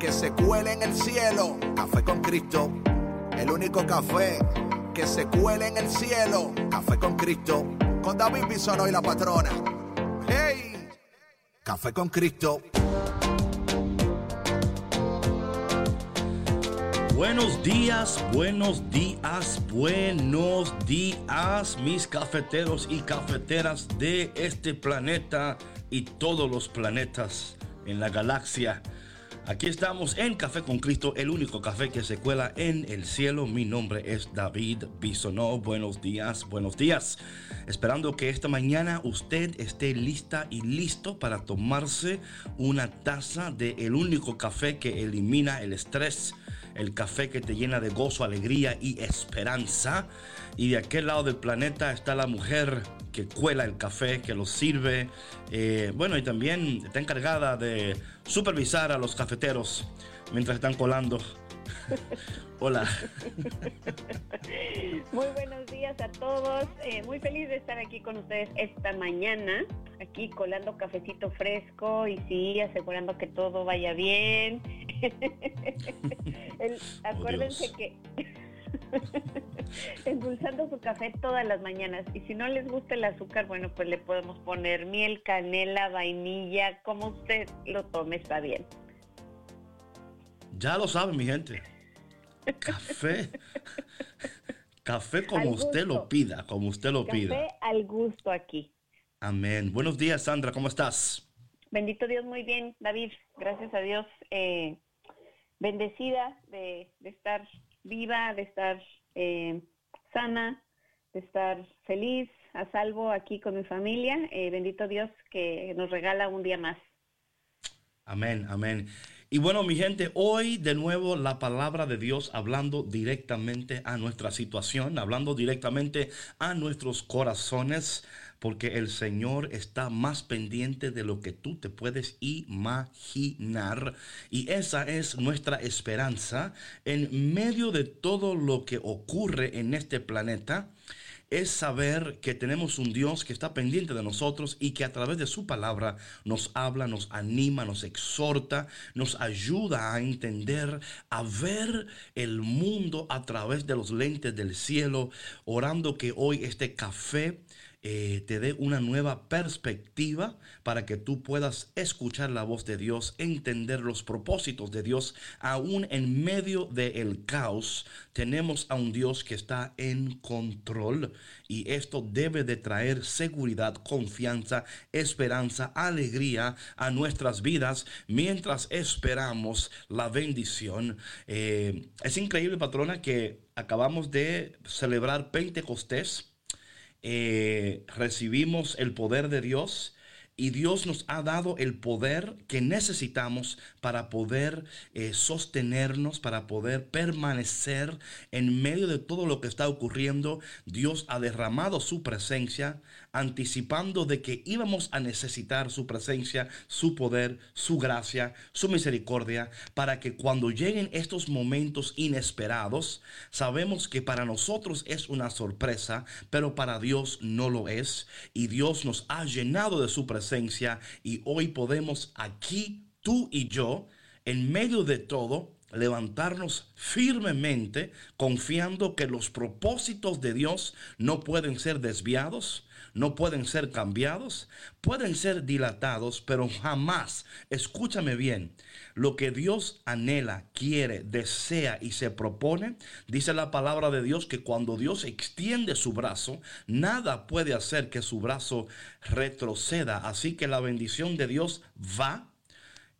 que se cuele en el cielo. Café con Cristo, el único café que se cuele en el cielo. Café con Cristo, con David Bisono y la patrona. ¡Hey! Café con Cristo. Buenos días, buenos días, buenos días, mis cafeteros y cafeteras de este planeta y todos los planetas en la galaxia. Aquí estamos en Café con Cristo, el único café que se cuela en el cielo. Mi nombre es David Bisonó. Buenos días, buenos días. Esperando que esta mañana usted esté lista y listo para tomarse una taza de el único café que elimina el estrés, el café que te llena de gozo, alegría y esperanza. Y de aquel lado del planeta está la mujer que cuela el café, que lo sirve. Eh, bueno, y también está encargada de supervisar a los cafeteros mientras están colando. Hola. Muy buenos días a todos. Eh, muy feliz de estar aquí con ustedes esta mañana, aquí colando cafecito fresco y sí, asegurando que todo vaya bien. Oh, acuérdense que endulzando su café todas las mañanas. Y si no les gusta el azúcar, bueno, pues le podemos poner miel, canela, vainilla, como usted lo tome, está bien. Ya lo saben, mi gente. Café. Café como usted lo pida, como usted lo pida. Café al gusto aquí. Amén. Buenos días, Sandra, ¿cómo estás? Bendito Dios, muy bien, David. Gracias a Dios. Eh, bendecida de, de estar viva, de estar eh, sana, de estar feliz, a salvo aquí con mi familia. Eh, bendito Dios que nos regala un día más. Amén, amén. Y bueno, mi gente, hoy de nuevo la palabra de Dios hablando directamente a nuestra situación, hablando directamente a nuestros corazones porque el Señor está más pendiente de lo que tú te puedes imaginar. Y esa es nuestra esperanza en medio de todo lo que ocurre en este planeta es saber que tenemos un Dios que está pendiente de nosotros y que a través de su palabra nos habla, nos anima, nos exhorta, nos ayuda a entender, a ver el mundo a través de los lentes del cielo, orando que hoy este café eh, te dé una nueva perspectiva para que tú puedas escuchar la voz de Dios, entender los propósitos de Dios, aún en medio del caos. Tenemos a un Dios que está en control y esto debe de traer seguridad, confianza, esperanza, alegría a nuestras vidas mientras esperamos la bendición. Eh, es increíble, patrona, que acabamos de celebrar Pentecostés eh, recibimos el poder de Dios y Dios nos ha dado el poder que necesitamos para poder eh, sostenernos, para poder permanecer en medio de todo lo que está ocurriendo. Dios ha derramado su presencia, anticipando de que íbamos a necesitar su presencia, su poder, su gracia, su misericordia, para que cuando lleguen estos momentos inesperados, sabemos que para nosotros es una sorpresa, pero para Dios no lo es. Y Dios nos ha llenado de su presencia y hoy podemos aquí, tú y yo, en medio de todo, levantarnos firmemente confiando que los propósitos de Dios no pueden ser desviados, no pueden ser cambiados, pueden ser dilatados, pero jamás, escúchame bien, lo que Dios anhela, quiere, desea y se propone, dice la palabra de Dios que cuando Dios extiende su brazo, nada puede hacer que su brazo retroceda. Así que la bendición de Dios va,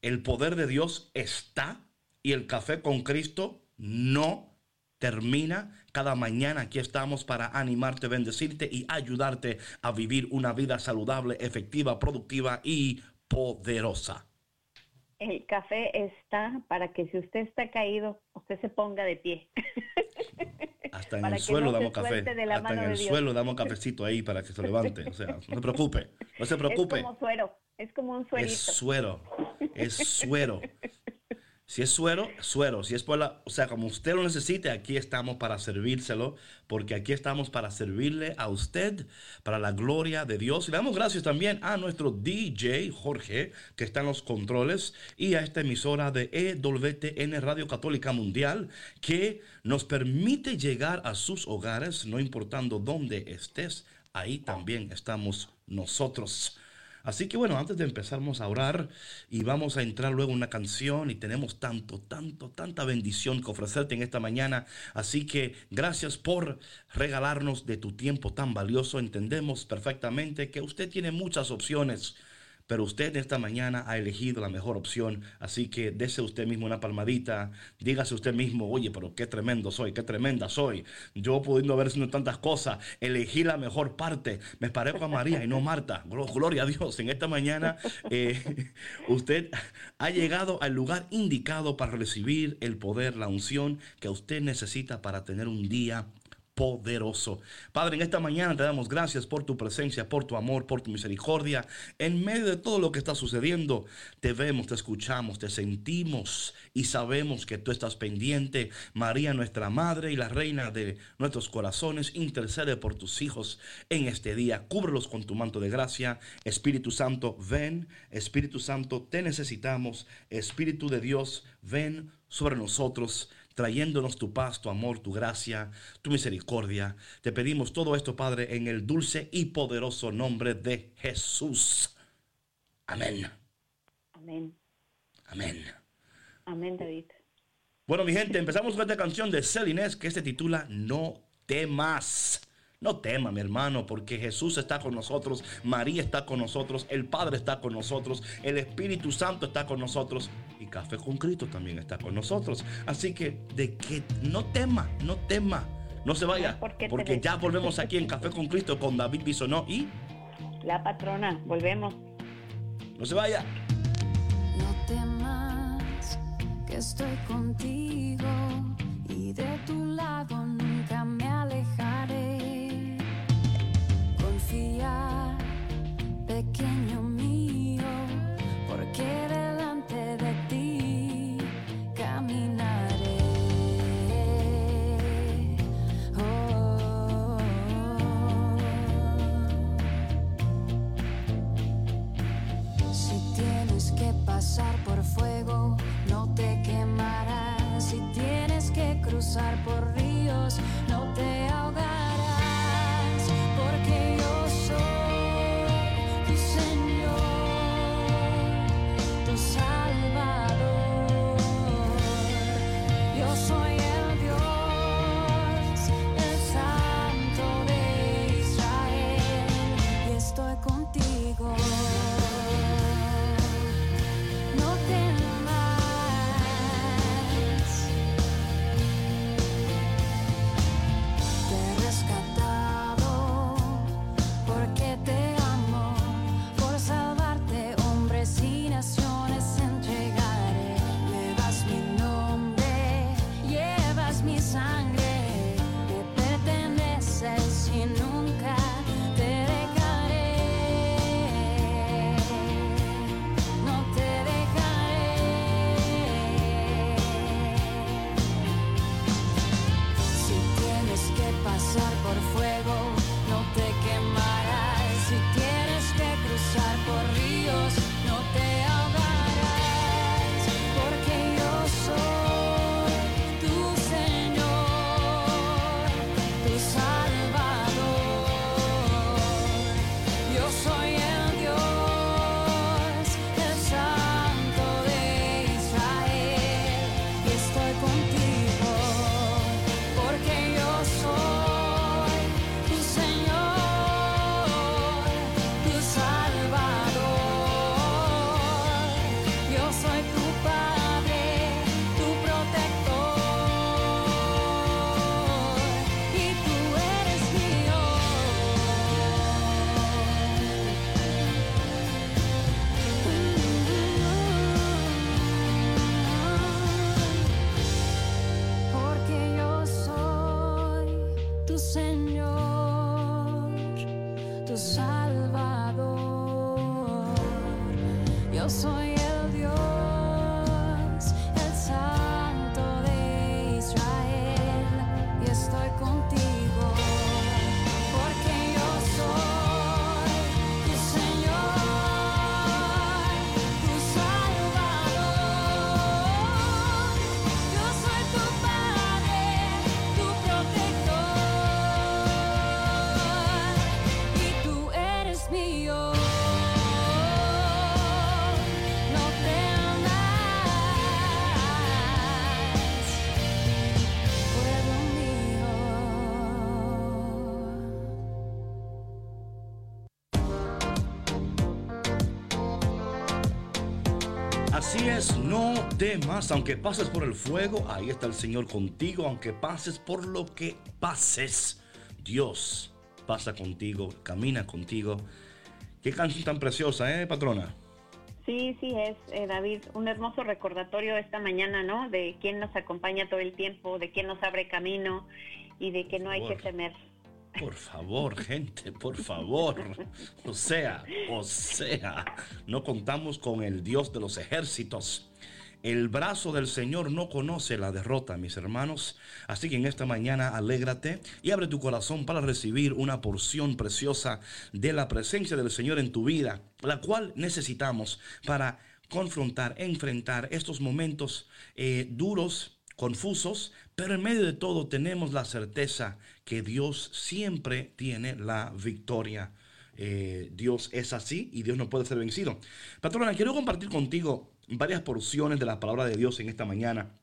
el poder de Dios está y el café con Cristo no termina. Cada mañana aquí estamos para animarte, bendecirte y ayudarte a vivir una vida saludable, efectiva, productiva y poderosa. El café está para que si usted está caído, usted se ponga de pie. Hasta en el suelo damos café. Hasta en el suelo damos cafecito ahí para que se levante. O sea, no se preocupe. No se preocupe. Es como suero. Es como un suerito. Es suero. Es suero. Si es suero, suero. Si es por la, o sea, como usted lo necesite, aquí estamos para servírselo, porque aquí estamos para servirle a usted, para la gloria de Dios. Y damos gracias también a nuestro DJ Jorge, que está en los controles, y a esta emisora de EWTN Radio Católica Mundial, que nos permite llegar a sus hogares, no importando dónde estés. Ahí también estamos nosotros. Así que bueno, antes de empezar vamos a orar y vamos a entrar luego en una canción y tenemos tanto, tanto, tanta bendición que ofrecerte en esta mañana. Así que gracias por regalarnos de tu tiempo tan valioso. Entendemos perfectamente que usted tiene muchas opciones pero usted esta mañana ha elegido la mejor opción, así que dese usted mismo una palmadita, dígase usted mismo, oye, pero qué tremendo soy, qué tremenda soy. Yo pudiendo haber sido tantas cosas, elegí la mejor parte, me parezco a María y no Marta. Gloria a Dios, en esta mañana eh, usted ha llegado al lugar indicado para recibir el poder, la unción que usted necesita para tener un día poderoso. Padre, en esta mañana te damos gracias por tu presencia, por tu amor, por tu misericordia. En medio de todo lo que está sucediendo, te vemos, te escuchamos, te sentimos y sabemos que tú estás pendiente. María, nuestra Madre y la Reina de nuestros corazones, intercede por tus hijos en este día. Cúbrelos con tu manto de gracia. Espíritu Santo, ven. Espíritu Santo, te necesitamos. Espíritu de Dios, ven sobre nosotros trayéndonos tu paz, tu amor, tu gracia, tu misericordia. Te pedimos todo esto, Padre, en el dulce y poderoso nombre de Jesús. Amén. Amén. Amén. Amén, David. Bueno, mi gente, empezamos con esta canción de Celinés que se titula No temas. No tema, mi hermano, porque Jesús está con nosotros, María está con nosotros, el Padre está con nosotros, el Espíritu Santo está con nosotros y Café con Cristo también está con nosotros. Así que de que no tema, no tema, no se vaya, porque ya volvemos aquí en Café con Cristo con David Bisonó y la patrona, volvemos. No se vaya. No temas que estoy contigo y de tu lado nunca pequeño mío, porque delante de ti caminaré. Oh. Si tienes que pasar por fuego, no te quemarás. Si tienes que cruzar por ríos, no te temas, aunque pases por el fuego, ahí está el Señor contigo, aunque pases por lo que pases, Dios pasa contigo, camina contigo. Qué canción tan preciosa, ¿eh, patrona? Sí, sí, es, eh, David, un hermoso recordatorio esta mañana, ¿no? De quién nos acompaña todo el tiempo, de quién nos abre camino y de que no hay que temer. Por favor, gente, por favor. O sea, o sea, no contamos con el Dios de los ejércitos. El brazo del Señor no conoce la derrota, mis hermanos. Así que en esta mañana alégrate y abre tu corazón para recibir una porción preciosa de la presencia del Señor en tu vida, la cual necesitamos para confrontar, enfrentar estos momentos eh, duros, confusos, pero en medio de todo tenemos la certeza que Dios siempre tiene la victoria. Eh, Dios es así y Dios no puede ser vencido. Patrona, quiero compartir contigo varias porciones de la palabra de Dios en esta mañana.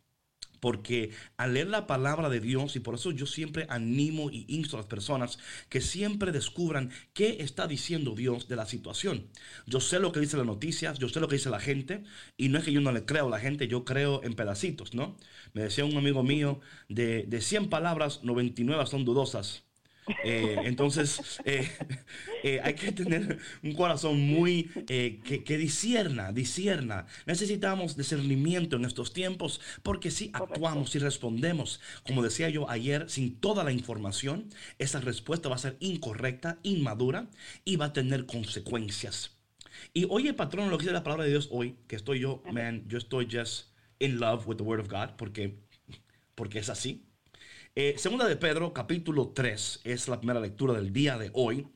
Porque al leer la palabra de Dios, y por eso yo siempre animo y insto a las personas que siempre descubran qué está diciendo Dios de la situación. Yo sé lo que dice las noticias, yo sé lo que dice la gente, y no es que yo no le creo a la gente, yo creo en pedacitos, ¿no? Me decía un amigo mío, de, de 100 palabras, 99 son dudosas. Eh, entonces, eh, eh, hay que tener un corazón muy que, que, disierna, disierna. Necesitamos discernimiento en estos tiempos porque si actuamos y respondemos, como decía yo ayer, sin toda la información, esa respuesta va a ser incorrecta, inmadura y va a tener consecuencias. Y oye, patrón, lo que dice la palabra de Dios hoy, que estoy yo, man, yo estoy just in love with the word of God porque, porque es así. Eh, segunda de Pedro, capítulo 3, es la primera lectura del día de hoy.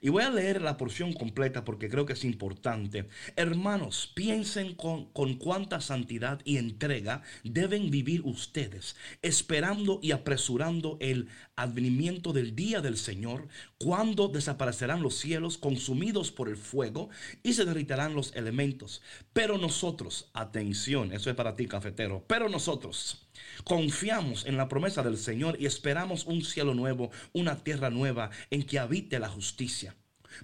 Y voy a leer la porción completa porque creo que es importante. Hermanos, piensen con, con, cuánta santidad y entrega deben vivir ustedes, esperando y apresurando el advenimiento del día del Señor, cuando desaparecerán los cielos consumidos por el fuego y se derritarán los elementos. Pero nosotros, atención, eso es para ti, cafetero, pero nosotros Confiamos en la promesa del Señor y esperamos un cielo nuevo, una tierra nueva en que habite la justicia.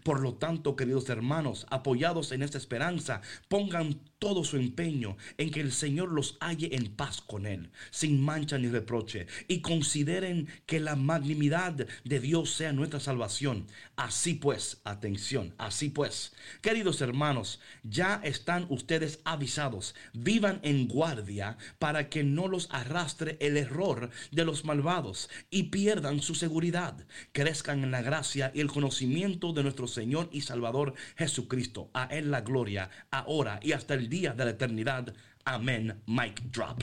Por lo tanto, queridos hermanos, apoyados en esta esperanza, pongan todo su empeño en que el Señor los halle en paz con Él, sin mancha ni reproche, y consideren que la magnanimidad de Dios sea nuestra salvación. Así pues, atención, así pues, queridos hermanos, ya están ustedes avisados, vivan en guardia para que no los arrastre el error de los malvados y pierdan su seguridad, crezcan en la gracia y el conocimiento de nuestro Señor y Salvador Jesucristo. A Él la gloria, ahora y hasta el día de la eternidad. Amén. Mic drop.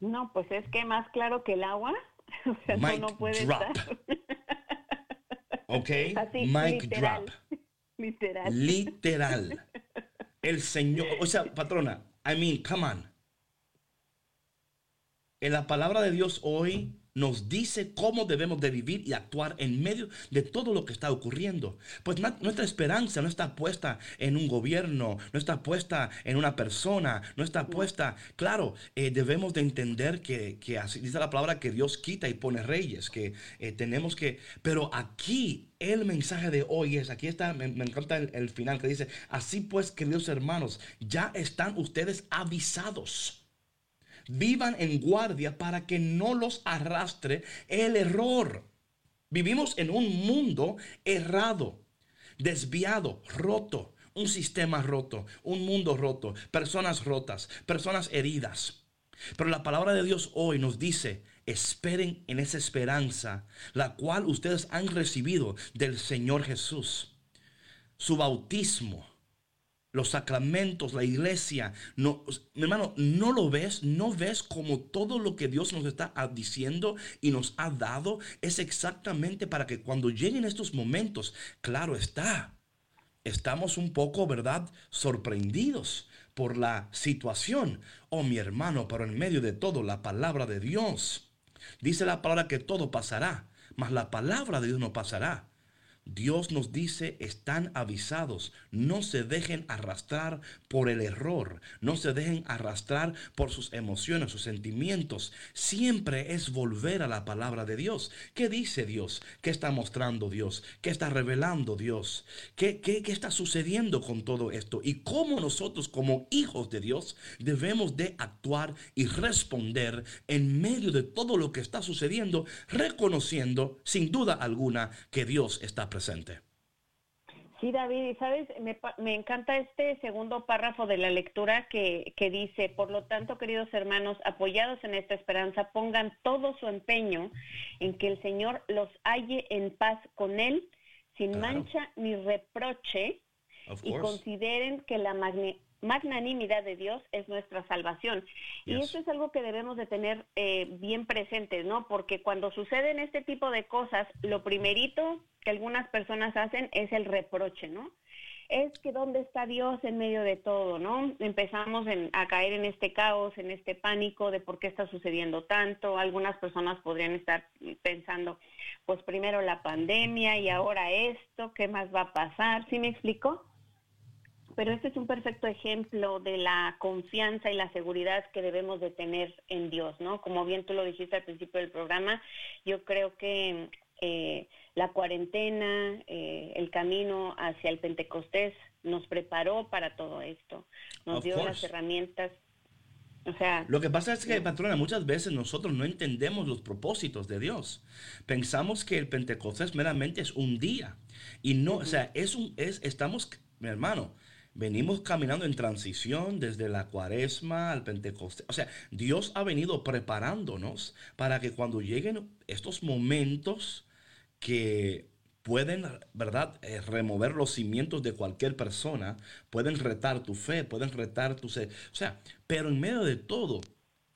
No, pues es que más claro que el agua. O sea, no, puede drop. estar. ok. Mic drop. Literal. Literal. El Señor, o sea, patrona, I mean, come on. En la palabra de Dios hoy nos dice cómo debemos de vivir y actuar en medio de todo lo que está ocurriendo. Pues nuestra esperanza no está puesta en un gobierno, no está puesta en una persona, no está puesta, claro, eh, debemos de entender que, así dice la palabra que Dios quita y pone reyes, que eh, tenemos que, pero aquí el mensaje de hoy es, aquí está, me, encanta el, el final que dice, así pues queridos hermanos, ya están ustedes avisados vivan en guardia para que no los arrastre el error. Vivimos en un mundo errado, desviado, roto, un sistema roto, un mundo roto, personas rotas, personas heridas. Pero la palabra de Dios hoy nos dice, esperen en esa esperanza, la cual ustedes han recibido del Señor Jesús. Su bautismo, los sacramentos, la iglesia. No, mi hermano, no lo ves, no ves como todo lo que Dios nos está diciendo y nos ha dado es exactamente para que cuando lleguen estos momentos, claro está, estamos un poco, ¿verdad?, sorprendidos por la situación. Oh, mi hermano, pero en medio de todo, la palabra de Dios. Dice la palabra que todo pasará, mas la palabra de Dios no pasará. Dios nos dice, están avisados, no se dejen arrastrar por el error, no se dejen arrastrar por sus emociones, sus sentimientos. Siempre es volver a la palabra de Dios. ¿Qué dice Dios? ¿Qué está mostrando Dios? ¿Qué está revelando Dios? ¿Qué, qué, qué está sucediendo con todo esto? Y cómo nosotros como hijos de Dios debemos de actuar y responder en medio de todo lo que está sucediendo, reconociendo sin duda alguna que Dios está presente presente. Sí, David, y sabes, me, me, encanta este segundo párrafo de la lectura que, que, dice, por lo tanto, queridos hermanos, apoyados en esta esperanza, pongan todo su empeño en que el Señor los halle en paz con Él, sin claro. mancha ni reproche, y consideren que la magnanimidad de Dios es nuestra salvación. Y eso es algo que debemos de tener eh, bien presente, ¿no? Porque cuando suceden este tipo de cosas, lo primerito que algunas personas hacen es el reproche, ¿no? Es que dónde está Dios en medio de todo, ¿no? Empezamos en, a caer en este caos, en este pánico de por qué está sucediendo tanto. Algunas personas podrían estar pensando, pues primero la pandemia y ahora esto, ¿qué más va a pasar? ¿Sí me explico? Pero este es un perfecto ejemplo de la confianza y la seguridad que debemos de tener en Dios, ¿no? Como bien tú lo dijiste al principio del programa, yo creo que eh, la cuarentena, eh, el camino hacia el Pentecostés nos preparó para todo esto, nos of dio course. las herramientas. O sea, lo que pasa es que, patrona, muchas veces nosotros no entendemos los propósitos de Dios. Pensamos que el Pentecostés meramente es un día. Y no, uh -huh. o sea, es un, es, estamos, mi hermano, Venimos caminando en transición desde la cuaresma al Pentecostés. O sea, Dios ha venido preparándonos para que cuando lleguen estos momentos que pueden, ¿verdad?, eh, remover los cimientos de cualquier persona, pueden retar tu fe, pueden retar tu... O sea, pero en medio de todo,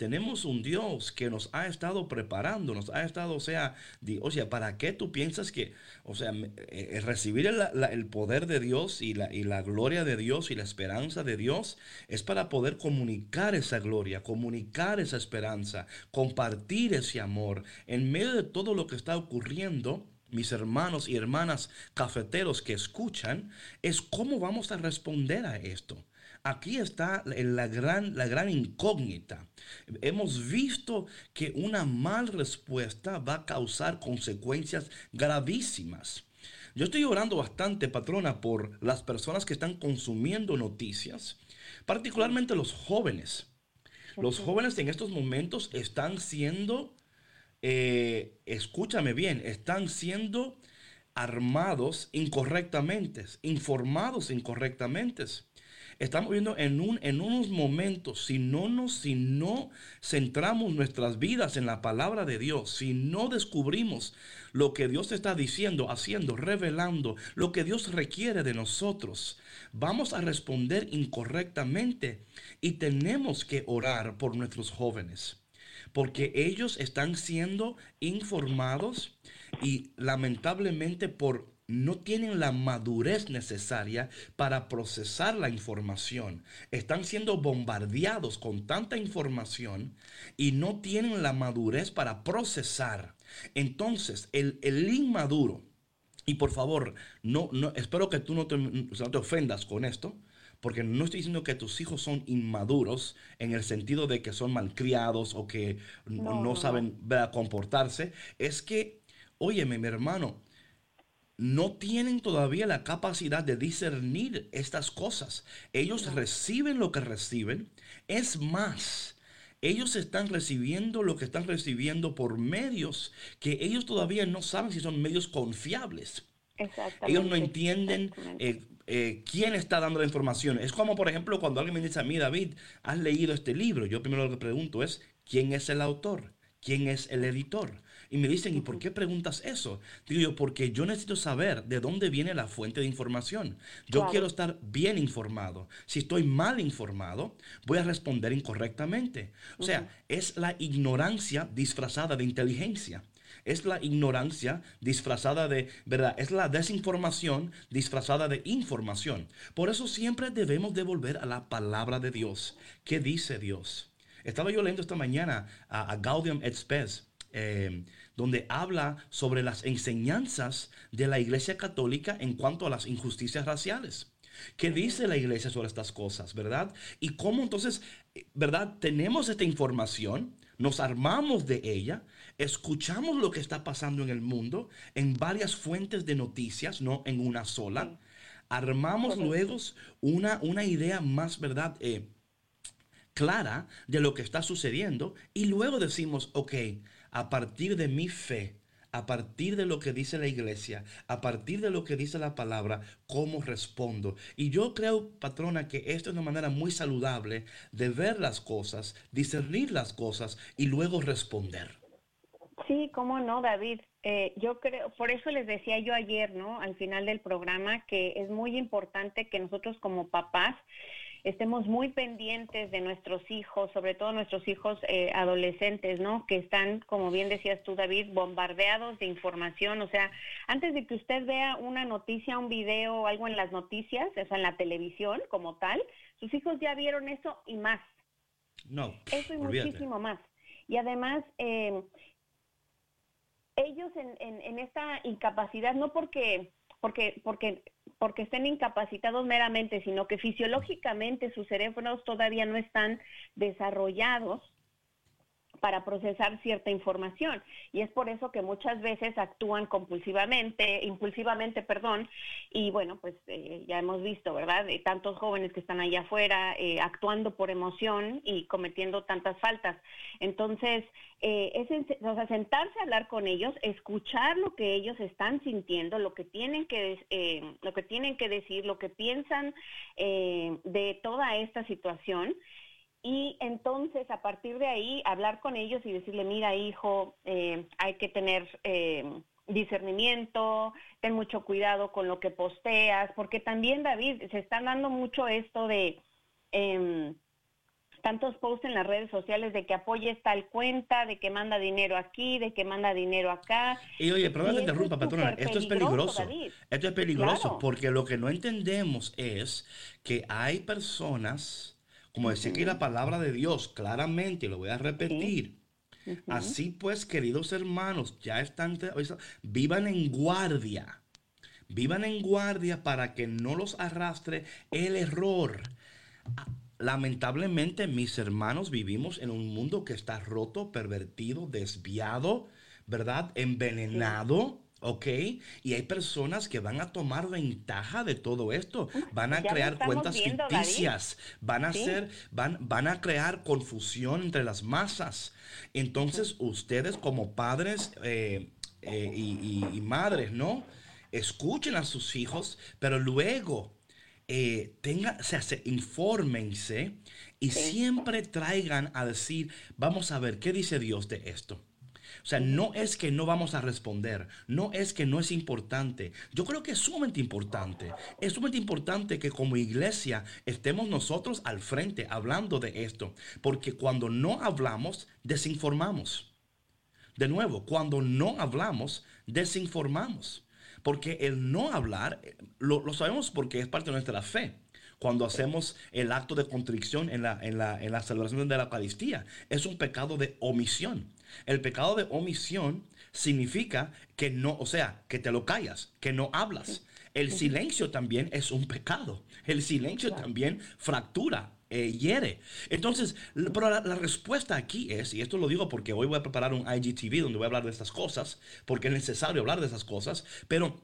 tenemos un Dios que nos ha estado preparando, nos ha estado, o sea, o sea, ¿para qué tú piensas que, o sea, eh, recibir el, poder de Dios y la, gloria de Dios y la esperanza de Dios es para poder comunicar esa gloria, comunicar esa esperanza, compartir ese amor en medio de todo lo que está ocurriendo? mis hermanos y hermanas cafeteros que escuchan, es cómo vamos a responder a esto. Aquí está la gran, la gran incógnita. Hemos visto que una mal respuesta va a causar consecuencias gravísimas. Yo estoy orando bastante, patrona, por las personas que están consumiendo noticias, particularmente los jóvenes. Los jóvenes en estos momentos están siendo, eh, escúchame bien, están siendo armados incorrectamente, informados incorrectamente estamos viendo en, un, en unos momentos, si no, nos, si no centramos nuestras vidas en la palabra de Dios, si no descubrimos lo que Dios está diciendo, haciendo, revelando, lo que Dios requiere de nosotros, vamos a responder incorrectamente y tenemos que orar por nuestros jóvenes porque ellos están siendo informados y lamentablemente por no tienen la madurez necesaria para procesar la información. Están siendo bombardeados con tanta información y no tienen la madurez para procesar. Entonces, el, el inmaduro, y por favor, no, no, espero que tú no te, no te ofendas con esto, porque no estoy diciendo que tus hijos son inmaduros en el sentido de que son malcriados o que no, no saben comportarse. Es que, óyeme, mi hermano, no tienen todavía la capacidad de discernir estas cosas. Ellos reciben lo que reciben. Es más, ellos están recibiendo lo que están recibiendo por medios que ellos todavía no saben si son medios confiables. Ellos no entienden eh, eh, quién está dando la información. Es como, por ejemplo, cuando alguien me dice a mí, David, has leído este libro. Yo primero lo que pregunto es, ¿quién es el autor? ¿Quién es el editor? Y me dicen, ¿y por qué preguntas eso? Digo yo, porque yo necesito saber de dónde viene la fuente de información. Yo claro. quiero estar bien informado. Si estoy mal informado, voy a responder incorrectamente. O sea, uh -huh. es la ignorancia disfrazada de inteligencia. Es la ignorancia disfrazada de, ¿verdad? Es la desinformación disfrazada de información. Por eso siempre debemos devolver a la palabra de Dios. ¿Qué dice Dios? Estaba yo leyendo esta mañana a, a Gaudium et Spes eh, donde habla sobre las enseñanzas de la Iglesia Católica en cuanto a las injusticias raciales. ¿Qué dice la iglesia sobre estas cosas, verdad? Y cómo entonces, verdad, tenemos esta información, nos armamos de ella, escuchamos lo que está pasando en el mundo en varias fuentes de noticias, no en una sola. Armamos luego una, una idea más, ¿verdad? Eh, clara de lo que está sucediendo y luego decimos, ok, a partir de mi fe, a partir de lo que dice la iglesia, a partir de lo que dice la palabra, cómo respondo. Y yo creo, patrona, que esta es una manera muy saludable de ver las cosas, discernir las cosas y luego responder. Sí, cómo no, David. Eh, yo creo, por eso les decía yo ayer, ¿no? Al final del programa, que es muy importante que nosotros como papás estemos muy pendientes de nuestros hijos, sobre todo nuestros hijos eh, adolescentes, ¿no? Que están, como bien decías tú, David, bombardeados de información. O sea, antes de que usted vea una noticia, un video o algo en las noticias, o sea, en la televisión como tal, sus hijos ya vieron eso y más. No. Eso y muchísimo más. Y además, eh, ellos en, en, en esta incapacidad, no porque porque, porque, porque estén incapacitados meramente, sino que fisiológicamente sus cerebros todavía no están desarrollados para procesar cierta información. Y es por eso que muchas veces actúan compulsivamente, impulsivamente, perdón, y bueno, pues eh, ya hemos visto, ¿verdad? Tantos jóvenes que están allá afuera eh, actuando por emoción y cometiendo tantas faltas. Entonces, eh, es sentarse a hablar con ellos, escuchar lo que ellos están sintiendo, lo que tienen que, eh, lo que, tienen que decir, lo que piensan de toda esta situación y entonces a partir de ahí hablar con ellos y decirle, mira hijo, eh, hay que tener eh, discernimiento, ten mucho cuidado con lo que posteas, porque también David, se está dando mucho esto de em, tantos posts en las redes sociales de que apoyes tal cuenta, de que manda dinero aquí, de que manda dinero acá. Y oye, perdón que te interrumpa, patrona, esto es peligroso. Esto es peligroso porque lo que no entendemos es que hay personas como decía aquí la palabra de Dios claramente, lo voy a repetir. Así pues, queridos hermanos, ya están, vivan en guardia. Vivan en guardia para que no los arrastre el error. Lamentablemente, mis hermanos, vivimos en un mundo que está roto, pervertido, desviado, ¿verdad? Envenenado. ¿Ok? Y hay personas que van a tomar ventaja de todo esto. Van a crear cuentas ficticias. Van a hacer, van, van a crear confusión entre las masas. Entonces, ustedes como padres eh, eh, y, madres, ¿no? Escuchen a sus hijos, pero luego eh, tengan, se hace, infórmense y siempre traigan a decir, vamos a ver, ¿qué dice Dios de esto? O sea, no es que no vamos a responder, no es que no es importante. Yo creo que es sumamente importante. Es sumamente importante que como iglesia estemos nosotros al frente hablando de esto, porque cuando no hablamos, desinformamos. De nuevo, cuando no hablamos, desinformamos. Porque el no hablar, eh, lo, lo sabemos porque es parte de nuestra fe cuando hacemos el acto de contrición en la, en la, en la celebración de la Eucaristía. Es un pecado de omisión. El pecado de omisión significa que no, o sea, que te lo callas, que no hablas. El silencio también es un pecado. El silencio también fractura, eh, hiere. Entonces, pero la, respuesta aquí es, y esto lo digo porque hoy voy a preparar un IGTV donde voy a hablar de estas cosas, porque es necesario hablar de esas cosas, pero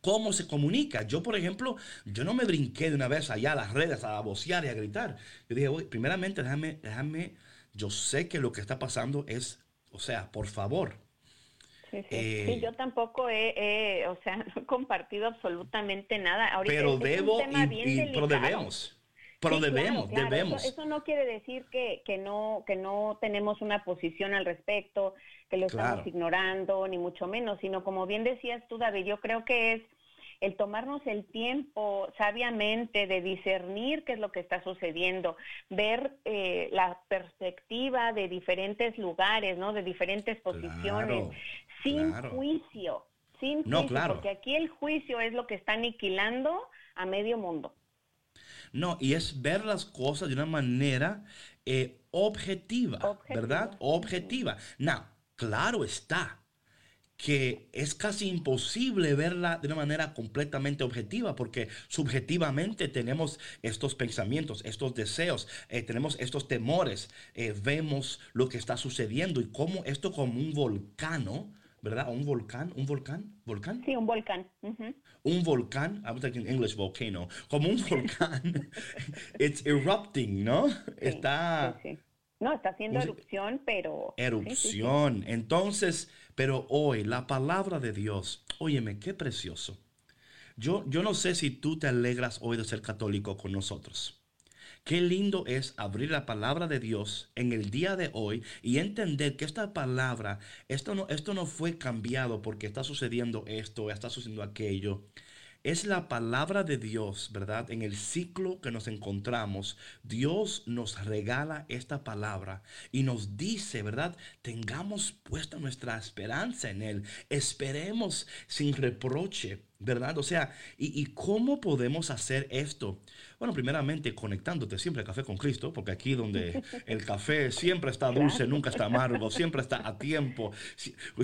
cómo se comunica. Yo, por ejemplo, yo no me brinqué de una vez allá a las redes a vocear y a gritar. Yo dije, primeramente, déjame, déjame, yo sé que lo que está pasando es o sea, por favor. Sí, sí. Eh, yo tampoco he, o sea, no he compartido absolutamente nada. Ahorita pero debo, y, pero debemos. Pero debemos, debemos. Eso, no quiere decir que, que, no, que no tenemos una posición al respecto, que lo estamos ignorando, ni mucho menos, sino como bien decías tú, David, yo creo que es el tomarnos el tiempo sabiamente de discernir qué es lo que está sucediendo, ver eh, la perspectiva de diferentes lugares, ¿no? De diferentes posiciones, sin juicio, sin juicio, claro. porque aquí el juicio es lo que está aniquilando a medio mundo. No, y es ver las cosas de una manera eh, objetiva, ¿verdad? Objetiva. Now, claro está que es casi imposible verla de una manera completamente objetiva, porque subjetivamente tenemos estos pensamientos, estos deseos, eh, tenemos estos temores, eh, vemos lo que está sucediendo y cómo esto como un volcán, ¿verdad? Un volcán, un volcán, volcán. Sí, un volcán. Un volcán, I'm thinking English volcano, como un volcán, it's erupting, ¿no? está... No, está haciendo erupción, pero... Erupción. Entonces, pero hoy la palabra de Dios, óyeme, qué precioso. Yo, yo no sé si tú te alegras hoy de ser católico con nosotros. Qué lindo es abrir la palabra de Dios en el día de hoy y entender que esta palabra, esto no, esto no fue cambiado porque está sucediendo esto, está sucediendo aquello es la palabra de Dios, ¿verdad? En el ciclo que nos encontramos, Dios nos regala esta palabra y nos dice, ¿verdad? Tengamos puesta nuestra esperanza en Él. Esperemos sin reproche ¿verdad? O sea, ¿y, cómo podemos hacer esto? Bueno, primeramente conectándote siempre al café con Cristo, porque aquí donde el café siempre está dulce, nunca está amargo, siempre está a tiempo,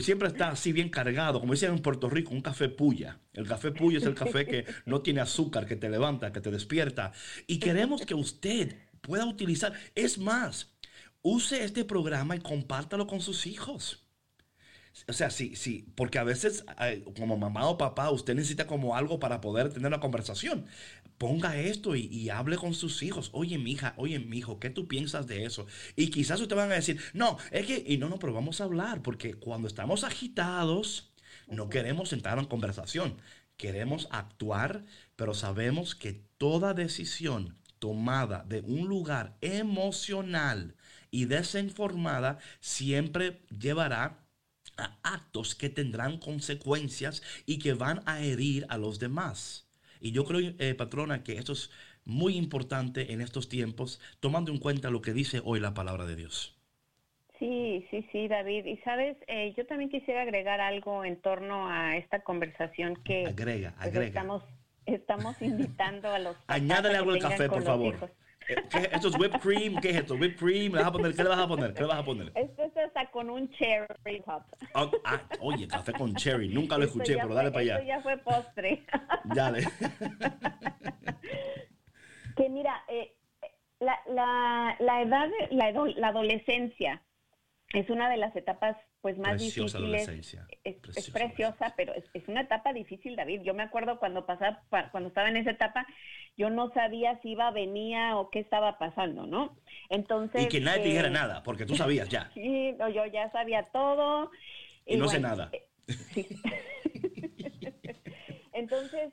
siempre está así bien cargado, como dicen en Puerto Rico, un café puya. El café puya es el café que no tiene azúcar, que te levanta, que te despierta. Y queremos que usted pueda utilizar, es más, use este programa y compártalo con sus hijos. O sea, sí, sí, porque a veces como mamá o papá usted necesita como algo para poder tener una conversación. Ponga esto y, hable con sus hijos. Oye, mi hija, oye, mi hijo, ¿qué tú piensas de eso? Y quizás ustedes van a decir, no, es que, y no, no, pero vamos a hablar, porque cuando estamos agitados, no queremos entrar en conversación. Queremos actuar, pero sabemos que toda decisión tomada de un lugar emocional y desinformada siempre llevará actos que tendrán consecuencias y que van a herir a los demás. Y yo creo, eh, patrona, que esto es muy importante en estos tiempos, tomando en cuenta lo que dice hoy la palabra de Dios. Sí, sí, sí, David. Y sabes, eh, yo también quisiera agregar algo en torno a esta conversación que agrega, pues, agrega. Estamos, estamos invitando a los. Añádale algo al café, por favor. ¿Esto es whipped cream? ¿Qué es esto? ¿Whipped cream? ¿Le vas a poner? ¿Qué le vas a poner? ¿Qué le vas a poner? Esto es hasta con un cherry pop. Oh, ah, oye, café con cherry. Nunca lo escuché, pero dale para allá. Esto ya fue postre. Dale. que mira, eh, la, la, la edad, la, la adolescencia es una de las etapas pues más difíciles. Es, es, preciosa, pero es, es, una etapa difícil, David. Yo me acuerdo cuando pasaba, cuando estaba en esa etapa, yo no sabía si iba, venía o qué estaba pasando, ¿no? Entonces. Y que nadie te dijera eh, nada, porque tú sabías ya. sí, yo ya sabía todo. Y, no sé nada. Eh, Entonces,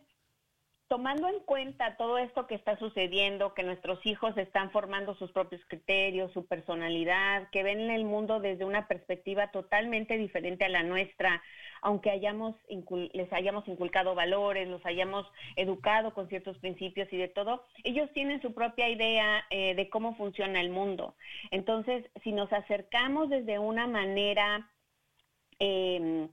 tomando en cuenta todo esto que está sucediendo, que nuestros hijos están formando sus propios criterios, su personalidad, que ven el mundo desde una perspectiva totalmente diferente a la nuestra, aunque hayamos les hayamos inculcado valores, los hayamos educado con ciertos principios y de todo, ellos tienen su propia idea eh, de cómo funciona el mundo. Entonces, si nos acercamos desde una manera eh,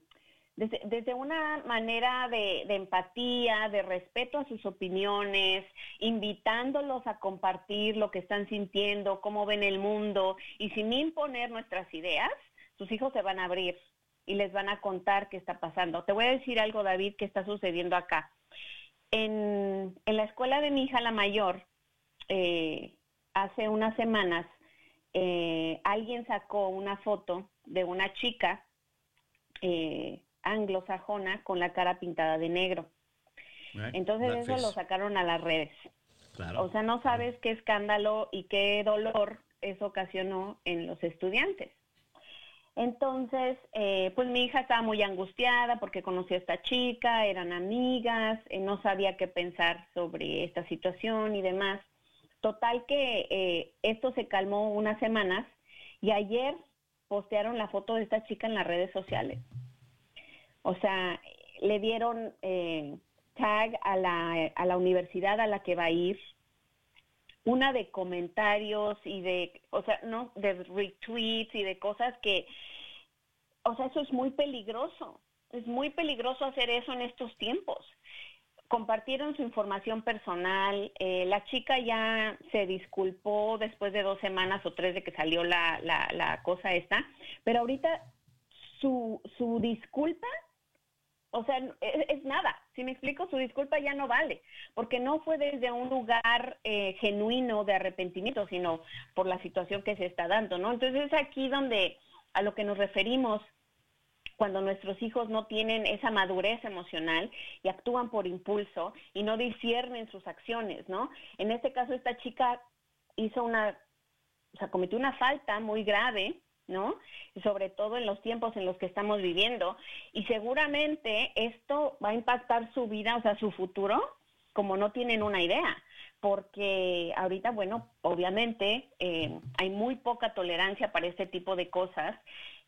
desde, una manera de, empatía, de respeto a sus opiniones, invitándolos a compartir lo que están sintiendo, cómo ven el mundo y sin imponer nuestras ideas, sus hijos se van a abrir y les van a contar qué está pasando. Te voy a decir algo, David, que está sucediendo acá. En, la escuela de mi hija, la mayor, eh, hace unas semanas, eh, alguien sacó una foto de una chica eh, anglosajona con la cara pintada de negro. Entonces eso lo sacaron a las redes. O sea, no sabes qué escándalo y qué dolor eso ocasionó en los estudiantes. Entonces, eh, pues mi hija estaba muy angustiada porque conocía a esta chica, eran amigas, eh, no sabía qué pensar sobre esta situación y demás. Total que eh, esto se calmó unas semanas y ayer postearon la foto de esta chica en las redes sociales. O sea, le dieron eh, tag a la, a la universidad a la que va a ir, una de comentarios y de, o sea, no, de retweets y de cosas que, o sea, eso es muy peligroso. Es muy peligroso hacer eso en estos tiempos. Compartieron su información personal. Eh, la chica ya se disculpó después de dos semanas o tres de que salió la, la, la cosa esta, pero ahorita su, su disculpa, o sea, es, nada. Si me explico, su disculpa ya no vale, porque no fue desde un lugar eh, genuino de arrepentimiento, sino por la situación que se está dando, ¿no? Entonces es aquí donde a lo que nos referimos cuando nuestros hijos no tienen esa madurez emocional y actúan por impulso y no disciernen sus acciones, ¿no? En este caso, esta chica hizo una, o sea, cometió una falta muy grave, ¿no? Sobre todo en los tiempos en los que estamos viviendo. Y seguramente esto va a impactar su vida, o sea, su futuro, como no tienen una idea. Porque ahorita, bueno, obviamente eh, hay muy poca tolerancia para este tipo de cosas.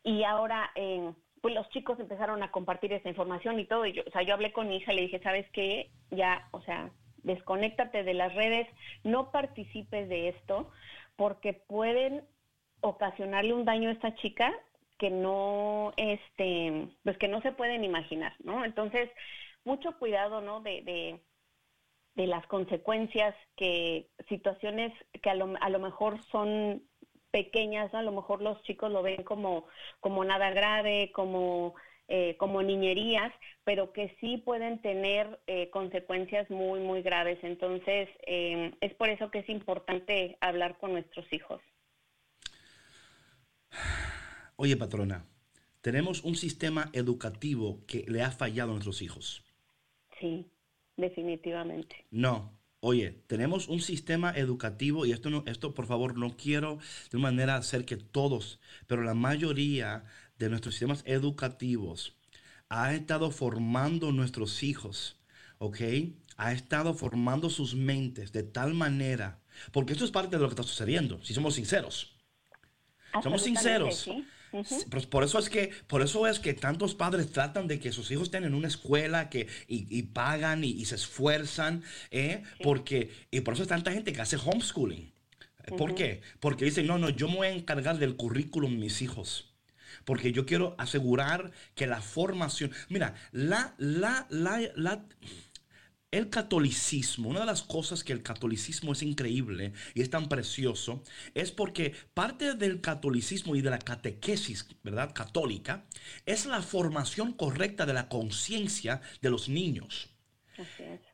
Y ahora, eh, pues los chicos empezaron a compartir esa información y todo. Y yo, o sea, yo hablé con mi hija le dije, ¿sabes qué? Ya, o sea, desconéctate de las redes, no participes de esto, porque pueden ocasionarle un daño a esta chica que no, este, pues que no se pueden imaginar, ¿no? Entonces, mucho cuidado, ¿no? De, de, de las consecuencias que situaciones que a lo, a lo mejor son pequeñas, a lo mejor los chicos lo ven como, como nada grave, como, eh, como niñerías, pero que sí pueden tener eh, consecuencias muy, muy graves. Entonces, eh, es por eso que es importante hablar con nuestros hijos. Oye, patrona, tenemos un sistema educativo que le ha fallado a nuestros hijos. Sí, definitivamente. No, Oye, tenemos un sistema educativo y esto, no, esto por favor no quiero de una manera hacer que todos, pero la mayoría de nuestros sistemas educativos ha estado formando nuestros hijos, ¿ok? Ha estado formando sus mentes de tal manera, porque esto es parte de lo que está sucediendo, si somos sinceros. Somos sinceros. Por eso es que, por eso es que tantos padres tratan de que sus hijos estén en una escuela que, y, pagan y, se esfuerzan, ¿eh? porque, y por eso es tanta gente que hace homeschooling. ¿Por qué? Porque dicen, no, no, yo me voy a encargar del currículum de mis hijos. Porque yo quiero asegurar que la formación. Mira, la, la, la, la el catolicismo, una de las cosas que el catolicismo es increíble y es tan precioso, es porque parte del catolicismo y de la catequesis, ¿verdad? Católica, es la formación correcta de la conciencia de los niños.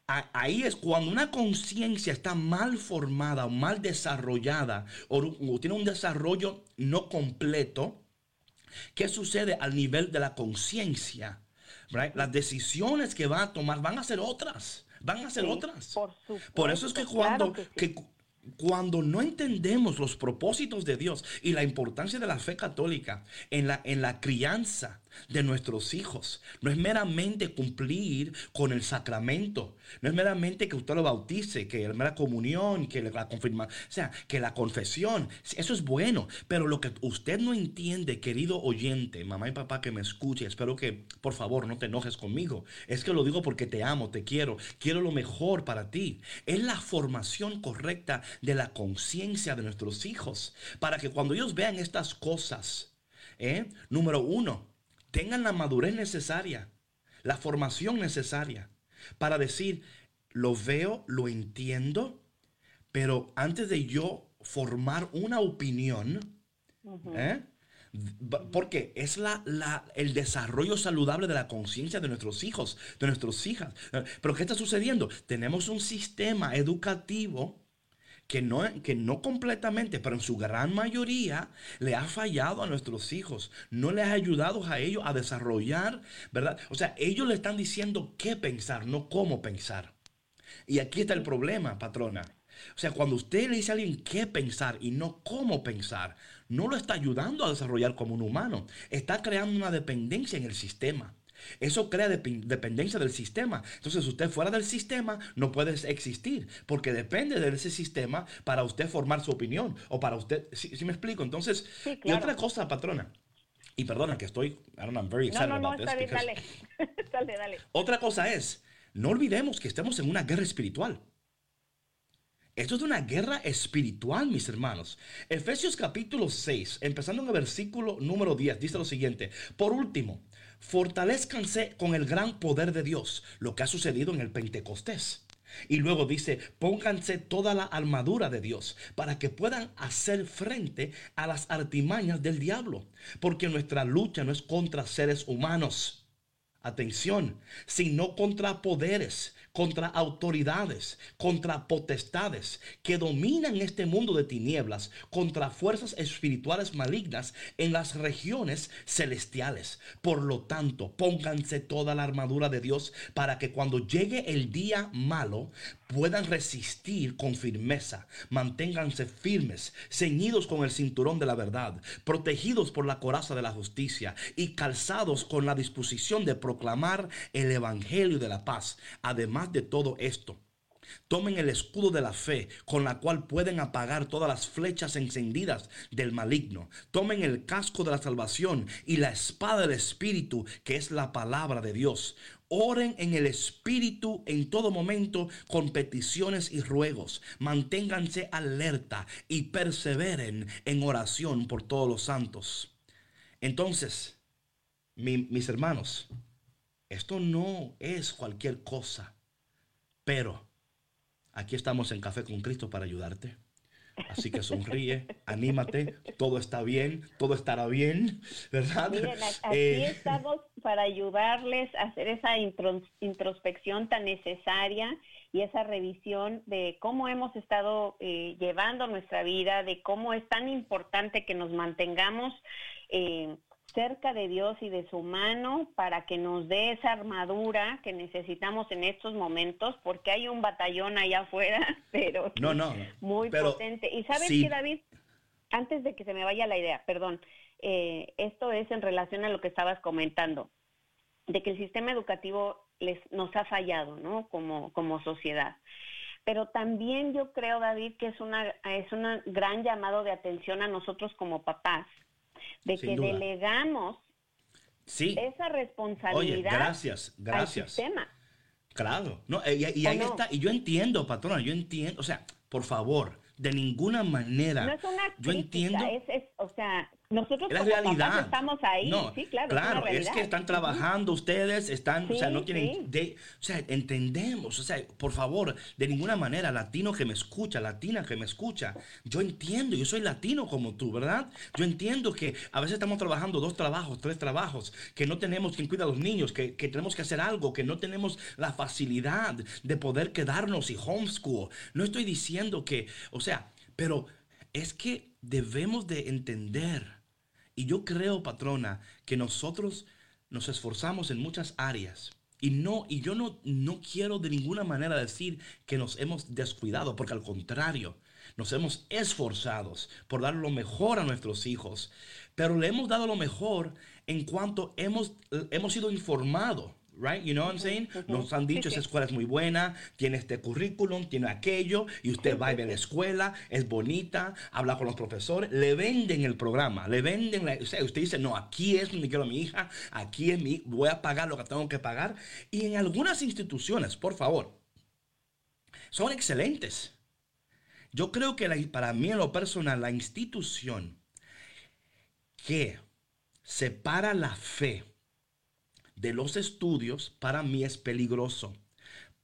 Ahí es cuando una conciencia está mal formada o mal desarrollada o, tiene un desarrollo no completo, ¿qué sucede al nivel de la conciencia? Las decisiones que va a tomar van a ser otras van a ser otras. Por, eso es que cuando, que, cuando no entendemos los propósitos de Dios y la importancia de la fe católica en la, en la crianza de nuestros hijos. No es meramente cumplir con el sacramento. No es meramente que usted lo bautice, que la comunión, que la confirma, o sea, que la confesión. Eso es bueno. Pero lo que usted no entiende, querido oyente, mamá y papá que me escuche, espero que por favor no te enojes conmigo. Es que lo digo porque te amo, te quiero, quiero lo mejor para ti. Es la formación correcta de la conciencia de nuestros hijos. Para que cuando ellos vean estas cosas, ¿eh? número uno, tengan la madurez necesaria, la formación necesaria para decir, lo veo, lo entiendo, pero antes de yo formar una opinión, ¿eh? porque es la, el desarrollo saludable de la conciencia de nuestros hijos, de nuestras hijas. Pero ¿qué está sucediendo? Tenemos un sistema educativo que no, que no completamente, pero en su gran mayoría le ha fallado a nuestros hijos. No les ha ayudado a ellos a desarrollar, ¿verdad? O sea, ellos le están diciendo qué pensar, no cómo pensar. Y aquí está el problema, patrona. O sea, cuando usted le dice a alguien qué pensar y no cómo pensar, no lo está ayudando a desarrollar como un humano. Está creando una dependencia en el sistema. Eso crea dependencia del sistema. Entonces usted fuera del sistema no puede existir porque depende de ese sistema para usted formar su opinión o para usted, si me explico. Entonces, y otra cosa, patrona. Y perdona que estoy, I don't know, I'm very excited no, no, no, dale. dale, dale. Otra cosa es, no olvidemos que estamos en una guerra espiritual. Esto es una guerra espiritual, mis hermanos. Efesios capítulo 6, empezando en el versículo número 10, dice lo siguiente. Por último, fortalezcanse con el gran poder de Dios, lo que ha sucedido en el Pentecostés. Y luego dice, pónganse toda la armadura de Dios para que puedan hacer frente a las artimañas del diablo. Porque nuestra lucha no es contra seres humanos. Atención, sino contra poderes, contra autoridades, contra potestades que dominan este mundo de tinieblas, contra fuerzas espirituales malignas en las regiones celestiales. Por lo tanto, pónganse toda la armadura de Dios para que cuando llegue el día malo puedan resistir con firmeza. Manténganse firmes, ceñidos con el cinturón de la verdad, protegidos por la coraza de la justicia y calzados con la disposición de proclamar el evangelio de la paz. Además de todo esto, Tomen el escudo de la fe con la cual pueden apagar todas las flechas encendidas del maligno. Tomen el casco de la salvación y la espada del Espíritu que es la palabra de Dios. Oren en el Espíritu en todo momento con peticiones y ruegos. Manténganse alerta y perseveren en oración por todos los santos. Entonces, mis hermanos, esto no es cualquier cosa. Pero aquí estamos en Café con Cristo para ayudarte. Así que sonríe, anímate, todo está bien, todo estará bien, ¿verdad? Miren, aquí eh, estamos para ayudarles a hacer esa introspección tan necesaria y esa revisión de cómo hemos estado eh, llevando nuestra vida, de cómo es tan importante que nos mantengamos eh, cerca de Dios y de su mano para que nos dé esa armadura que necesitamos en estos momentos, porque hay un batallón allá afuera, pero no, no, muy potente. Y sabes que David, antes de que se me vaya la idea, perdón, eh, esto es en relación a lo que estabas comentando, de que el sistema educativo les, nos ha fallado, ¿no? Como, como sociedad pero también yo creo, David, que es una es un gran llamado de atención a nosotros como papás, de que delegamos esa responsabilidad gracias, gracias. al sistema. Claro, no, y, ahí está, y yo entiendo, patrona, yo entiendo, o sea, por favor, de ninguna manera. No es una yo entiendo. Es, o sea, nosotros realidad. estamos ahí. sí, claro. Claro, es, que están trabajando ustedes, están, o sea, no tienen, de, o sea, entendemos, o sea, por favor, de ninguna manera, latino que me escucha, latina que me escucha, yo entiendo, yo soy latino como tú, ¿verdad? Yo entiendo que a veces estamos trabajando dos trabajos, tres trabajos, que no tenemos quien cuida a los niños, que, que tenemos que hacer algo, que no tenemos la facilidad de poder quedarnos y homeschool. No estoy diciendo que, o sea, pero es que debemos de entender y yo creo, patrona, que nosotros nos esforzamos en muchas áreas. Y no, y yo no, no quiero de ninguna manera decir que nos hemos descuidado, porque al contrario, nos hemos esforzado por dar lo mejor a nuestros hijos, pero le hemos dado lo mejor en cuanto hemos, hemos sido informados right? You know what I'm saying? Nos han dicho, esa escuela es muy buena, tiene este currículum, tiene aquello, y usted va a ver la escuela, es bonita, habla con los profesores, le venden el programa, le venden, la, o sea, usted dice, no, aquí es donde quiero a mi hija, aquí es mi, voy a pagar lo que tengo que pagar. Y en algunas instituciones, por favor, son excelentes. Yo creo que para mí en lo personal, la institución que separa la fe, de los estudios para mí es peligroso.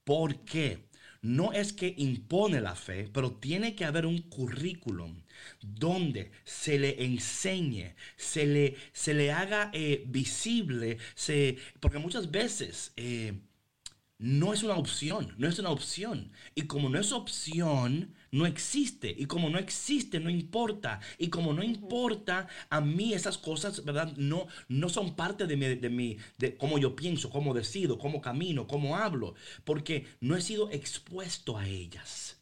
porque No es que impone la fe, pero tiene que haber un currículum donde se le enseñe, se le, se le haga eh, visible, se, porque muchas veces eh, no es una opción, no es una opción. Y como no es opción, no existe. Y como no existe, no importa. Y como no importa, a mí esas cosas, ¿verdad? No, no son parte de mi, de mi, de cómo yo pienso, cómo decido, cómo camino, cómo hablo. Porque no he sido expuesto a ellas.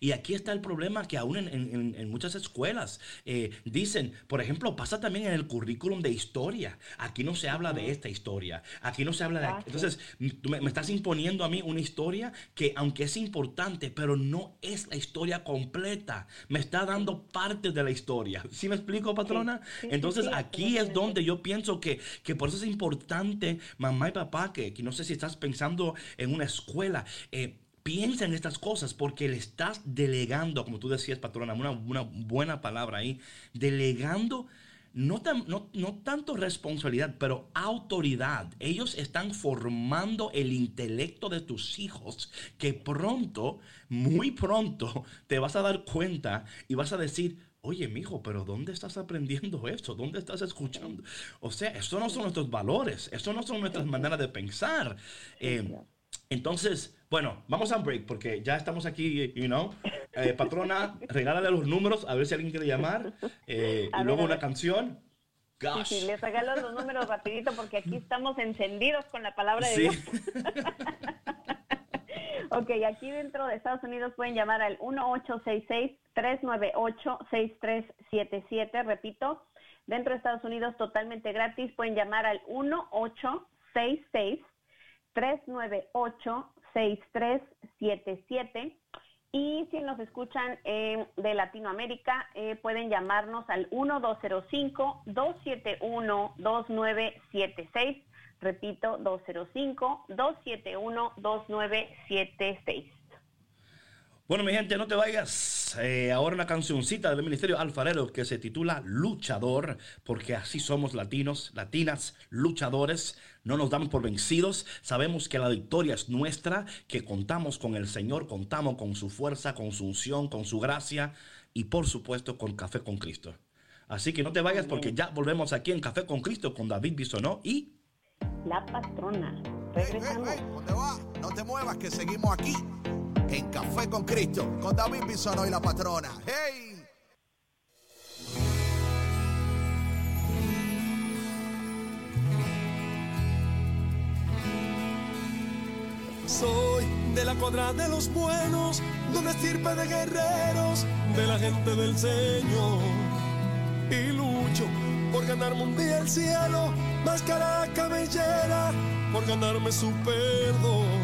Y aquí está el problema que aún en, muchas escuelas eh, dicen, por ejemplo, pasa también en el currículum de historia. Aquí no se habla de esta historia. Aquí no se habla de... Entonces, tú me, estás imponiendo a mí una historia que aunque es importante, pero no es la historia completa. Me está dando parte de la historia. ¿Sí me explico, patrona? Entonces, aquí es donde yo pienso que, que por eso es importante, mamá y papá, que, que no sé si estás pensando en una escuela. Eh, Piensa en estas cosas porque le estás delegando, como tú decías, patrona, una, buena palabra ahí, delegando no, no, no, tanto responsabilidad, pero autoridad. Ellos están formando el intelecto de tus hijos que pronto, muy pronto, te vas a dar cuenta y vas a decir, oye, mijo, pero ¿dónde estás aprendiendo esto? ¿Dónde estás escuchando? O sea, estos no son nuestros valores, estos no son nuestras maneras de pensar. Eh, entonces, bueno, vamos a un break porque ya estamos aquí, you know. Eh, patrona, regálale los números a ver si alguien quiere llamar. Eh, y luego una canción. Gosh. Sí, les regalo los números rapidito porque aquí estamos encendidos con la palabra de Dios. ok, aquí dentro de Estados Unidos pueden llamar al 1866-398-6377. Repito, dentro de Estados Unidos totalmente gratis pueden llamar al 1866 398-6377. Y si nos escuchan eh, de Latinoamérica, eh, pueden llamarnos al 1205-271-2976. Repito, 205-271-2976. Bueno, mi gente, no te vayas. Eh, ahora una cancioncita del Ministerio Alfarero que se titula Luchador, porque así somos latinos, latinas, luchadores. No nos damos por vencidos. Sabemos que la victoria es nuestra, que contamos con el Señor, contamos con su fuerza, con su unción, con su gracia y por supuesto con Café con Cristo. Así que no te vayas porque ya volvemos aquí en Café con Cristo con David Bisonó y... La patrona. Regresamos. ¿Dónde va? No te muevas que seguimos aquí en Café con Cristo, con David Bisono y la patrona. ¡Hey! Soy de la cuadra de los buenos, donde estirpe de guerreros, de la gente del Señor. Y lucho por ganarme un día el cielo, máscara cabellera, por ganarme su perdón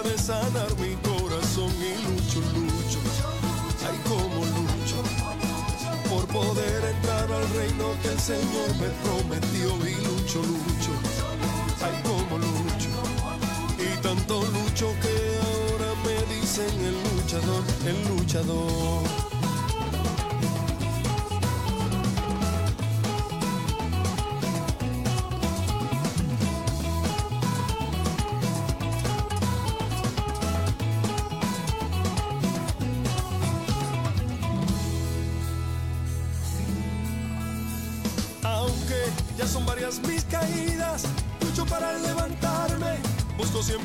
De sanar mi corazón y lucho, lucho. Ay, como lucho por poder entrar al reino que el Señor me prometió y lucho, lucho. Ay, como lucho. Y tanto lucho que ahora me dicen el luchador, el luchador.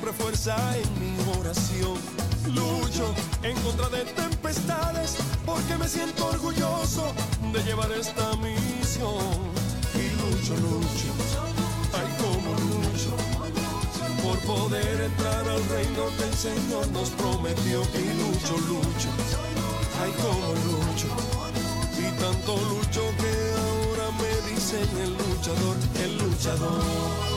Siempre fuerza en mi oración. Lucho en contra de tempestades porque me siento orgulloso de llevar esta misión. Y lucho, lucho, ay como lucho, por poder entrar al reino que el Señor nos prometió. Y lucho, lucho, ay como lucho, y tanto lucho que ahora me dicen el luchador, el luchador.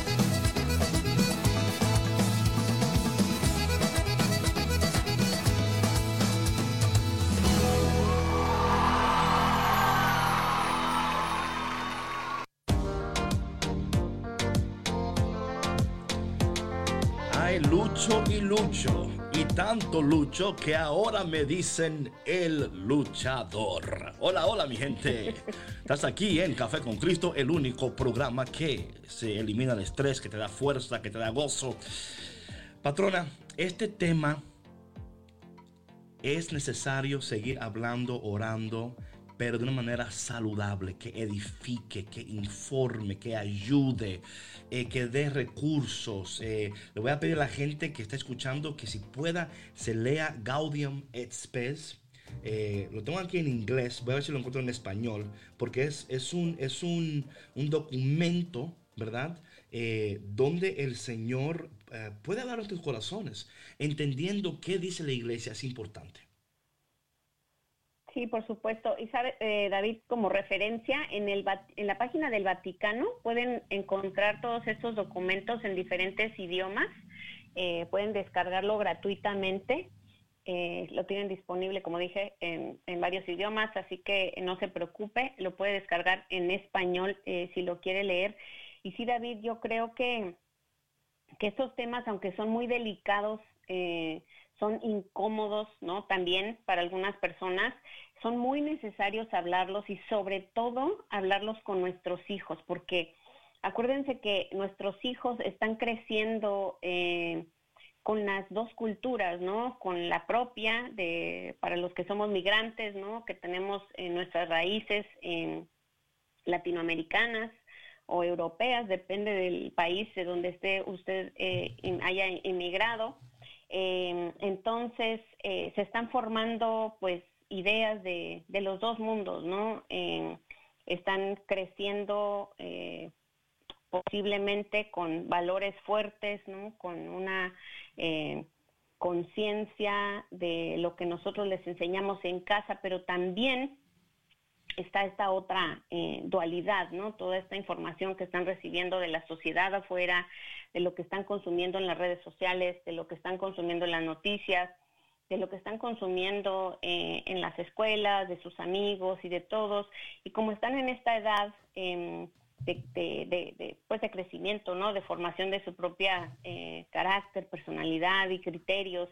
Lucho que ahora me dicen el luchador. Hola, hola mi gente. Estás aquí en Café con Cristo, el único programa que se elimina el estrés, que te da fuerza, que te da gozo. Patrona, este tema es necesario seguir hablando, orando, pero de una manera saludable, que edifique, que informe, que ayude, eh, que dé recursos. Eh, le voy a pedir a la gente que está escuchando que si pueda se lea Gaudium et Spes. Eh, lo tengo aquí en inglés, voy a ver si lo encuentro en español, porque es, es, un, es un, un documento, ¿verdad? donde el Señor puede hablar a tus corazones, entendiendo qué dice la iglesia es importante. Sí, por supuesto. Y sabe, eh, David, como referencia, en, el, en la página del Vaticano pueden encontrar todos estos documentos en diferentes idiomas. Eh, pueden descargarlo gratuitamente. Eh, lo tienen disponible, como dije, en, varios idiomas, así que no se preocupe, lo puede descargar en español si lo quiere leer. Y sí, David, yo creo que, que estos temas, aunque son muy delicados, son incómodos, ¿no? También para algunas personas, son muy necesarios hablarlos y sobre todo hablarlos con nuestros hijos, porque acuérdense que nuestros hijos están creciendo eh, con las dos culturas, ¿no? Con la propia de para los que somos migrantes, ¿no? Que tenemos nuestras raíces latinoamericanas o europeas, depende del país de donde esté usted eh, haya inmigrado eh, entonces, eh, se están formando pues ideas de, los dos mundos, ¿no? Eh, están creciendo posiblemente con valores fuertes, ¿no? Con una conciencia de lo que nosotros les enseñamos en casa, pero también está esta otra eh, dualidad, ¿no? Toda esta información que están recibiendo de la sociedad afuera, de lo que están consumiendo en las redes sociales, de lo que están consumiendo en las noticias, de lo que están consumiendo eh, en las escuelas, de sus amigos y de todos. Y como están en esta edad em, de, pues de crecimiento, ¿no? De formación de su propia eh, carácter, personalidad y criterios,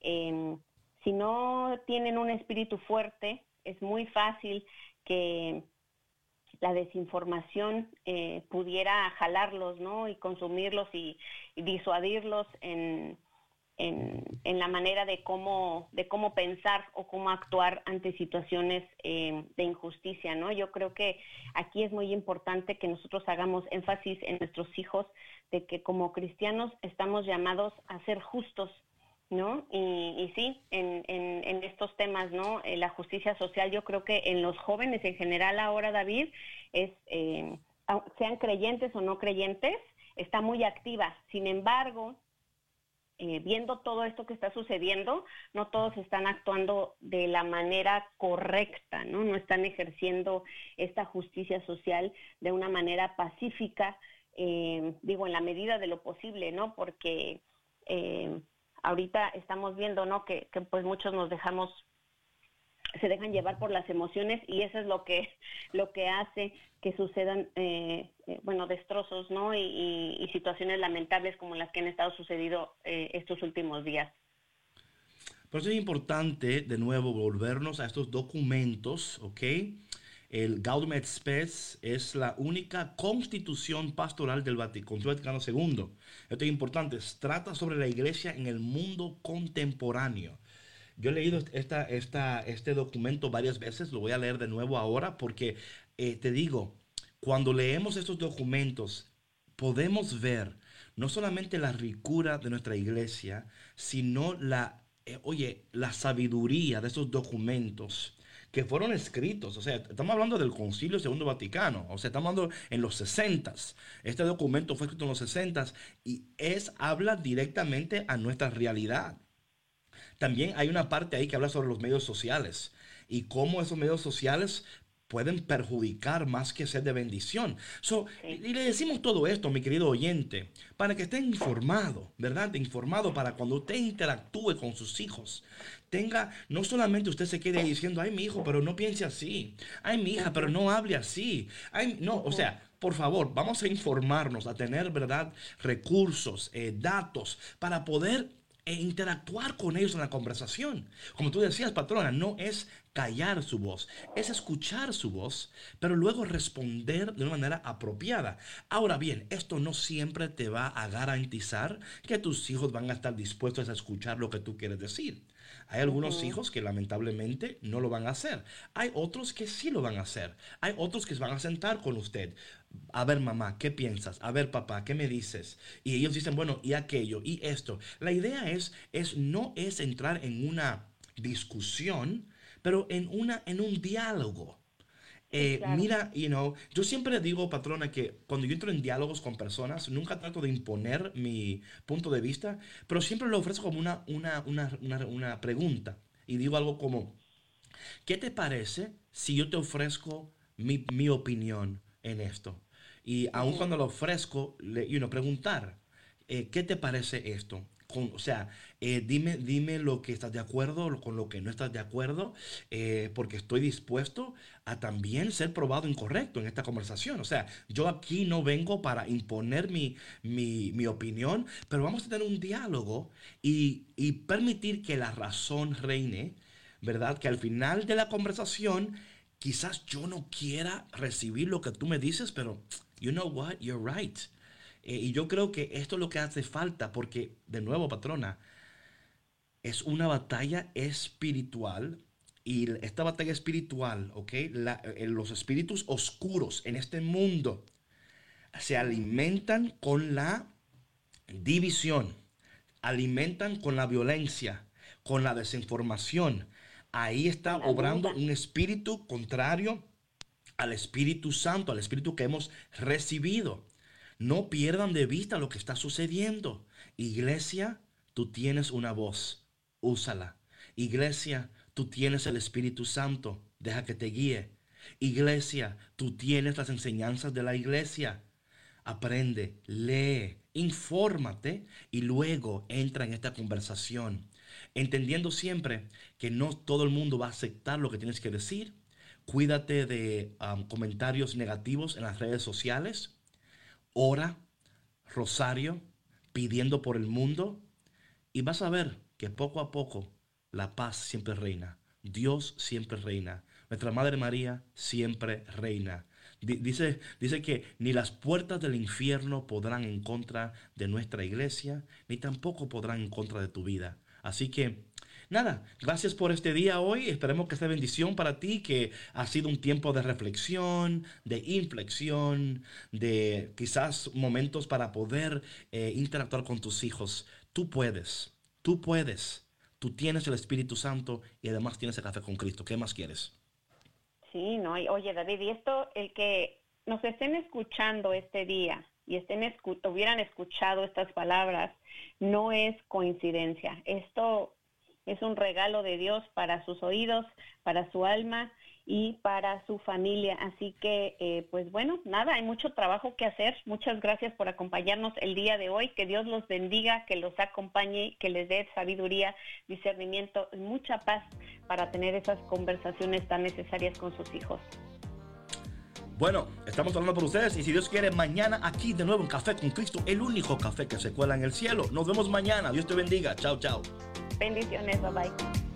em, si no tienen un espíritu fuerte, es muy fácil que la desinformación eh, pudiera jalarlos, ¿no? Y consumirlos y, disuadirlos en, en, la manera de cómo, de cómo pensar o cómo actuar ante situaciones eh, de injusticia, ¿no? Yo creo que aquí es muy importante que nosotros hagamos énfasis en nuestros hijos de que como cristianos estamos llamados a ser justos, ¿no? Y, sí, en, estos temas, ¿no? Eh, la justicia social, yo creo que en los jóvenes en general ahora, David, es, eh, sean creyentes o no creyentes, está muy activa. Sin embargo, eh, viendo todo esto que está sucediendo, no todos están actuando de la manera correcta, ¿no? No están ejerciendo esta justicia social de una manera pacífica, digo, en la medida de lo posible, ¿no? Porque ahorita estamos viendo, ¿no? Que, pues muchos nos dejamos se dejan llevar por las emociones y eso es lo que lo que hace que sucedan eh, eh, bueno destrozos no y, situaciones lamentables como las que han estado sucediendo eh, estos últimos días. Por eso es importante de nuevo volvernos a estos documentos ok el Gaudium et Spes es la única constitución pastoral del Vaticano, II. Esto es importante. Trata sobre la iglesia en el mundo contemporáneo. Yo he leído esta, esta, este documento varias veces, lo voy a leer de nuevo ahora porque eh, te digo, cuando leemos estos documentos, podemos ver no solamente la ricura de nuestra iglesia, sino la, eh, oye, la sabiduría de estos documentos que fueron escritos. O sea, estamos hablando del Concilio Segundo Vaticano. O sea, estamos hablando en los 60. Este documento fue escrito en los 60 y es, habla directamente a nuestra realidad. También hay una parte ahí que habla sobre los medios sociales y cómo esos medios sociales pueden perjudicar más que ser de bendición. Y le decimos todo esto, mi querido oyente, para que esté informado, ¿verdad? Informado para cuando usted interactúe con sus hijos, tenga, no solamente usted se quede diciendo, ay, mi hijo, pero no piense así, ay, mi hija, pero no hable así, ay, no, o sea, por favor, vamos a informarnos, a tener, ¿verdad? Recursos, eh, datos, para poder e interactuar con ellos en la conversación. Como tú decías, patrona, no es callar su voz, es escuchar su voz, pero luego responder de una manera apropiada. Ahora bien, esto no siempre te va a garantizar que tus hijos van a estar dispuestos a escuchar lo que tú quieres decir. Hay algunos hijos que lamentablemente no lo van a hacer. Hay otros que sí lo van a hacer. Hay otros que se van a sentar con usted. A ver, mamá, ¿qué piensas? A ver, papá, ¿qué me dices? Y ellos dicen, bueno, y aquello, y esto. La idea es, es no es entrar en una discusión, pero en, una, en un diálogo. Eh, mira, you know, yo siempre digo, patrona, que cuando yo entro en diálogos con personas, nunca trato de imponer mi punto de vista, pero siempre lo ofrezco como una, una, una, una pregunta. Y digo algo como, ¿qué te parece si yo te ofrezco mi, mi opinión en esto? Y aun cuando lo ofrezco, le, you know, preguntar, eh, ¿qué te parece esto? O sea, eh, dime, dime lo que estás de acuerdo, con lo que no estás de acuerdo, eh, porque estoy dispuesto a también ser probado incorrecto en esta conversación. O sea, yo aquí no vengo para imponer mi, mi, opinión, pero vamos a tener un diálogo y, y permitir que la razón reine, ¿verdad? Que al final de la conversación, quizás yo no quiera recibir lo que tú me dices, pero, you know what, you're right. Eh, y yo creo que esto es lo que hace falta, porque, de nuevo, patrona, es una batalla espiritual. Y esta batalla espiritual, ¿ok? Eh, los espíritus oscuros en este mundo se alimentan con la división, alimentan con la violencia, con la desinformación. Ahí está obrando un espíritu contrario al Espíritu Santo, al Espíritu que hemos recibido. No pierdan de vista lo que está sucediendo. Iglesia, tú tienes una voz, úsala. Iglesia, tú tienes el Espíritu Santo, deja que te guíe. Iglesia, tú tienes las enseñanzas de la iglesia. Aprende, lee, infórmate y luego entra en esta conversación. Entendiendo siempre que no todo el mundo va a aceptar lo que tienes que decir. Cuídate de comentarios negativos en las redes sociales ora, rosario, pidiendo por el mundo y vas a ver que poco a poco la paz siempre reina. Dios siempre reina. Nuestra Madre María siempre reina. Dice, dice que ni las puertas del infierno podrán en contra de nuestra iglesia, ni tampoco podrán en contra de tu vida. Así que Nada, gracias por este día hoy. Esperemos que sea bendición para ti, que ha sido un tiempo de reflexión, de inflexión, de quizás momentos para poder eh, interactuar con tus hijos. Tú puedes, tú puedes. Tú tienes el Espíritu Santo y además tienes el café con Cristo. ¿Qué más quieres? Sí, no, oye David, y esto, el que nos estén escuchando este día y estén hubieran escuchado estas palabras, no es coincidencia. Esto es un regalo de Dios para sus oídos, para su alma y para su familia. Así que, eh, pues bueno, nada, hay mucho trabajo que hacer. Muchas gracias por acompañarnos el día de hoy. Que Dios los bendiga, que los acompañe, que les dé sabiduría, discernimiento, mucha paz para tener esas conversaciones tan necesarias con sus hijos. Bueno, estamos hablando por ustedes y si Dios quiere, mañana aquí de nuevo en Café con Cristo, el único café que se cuela en el cielo. Nos vemos mañana. Dios te bendiga. Chao, chao. Bendiciones, bye bye.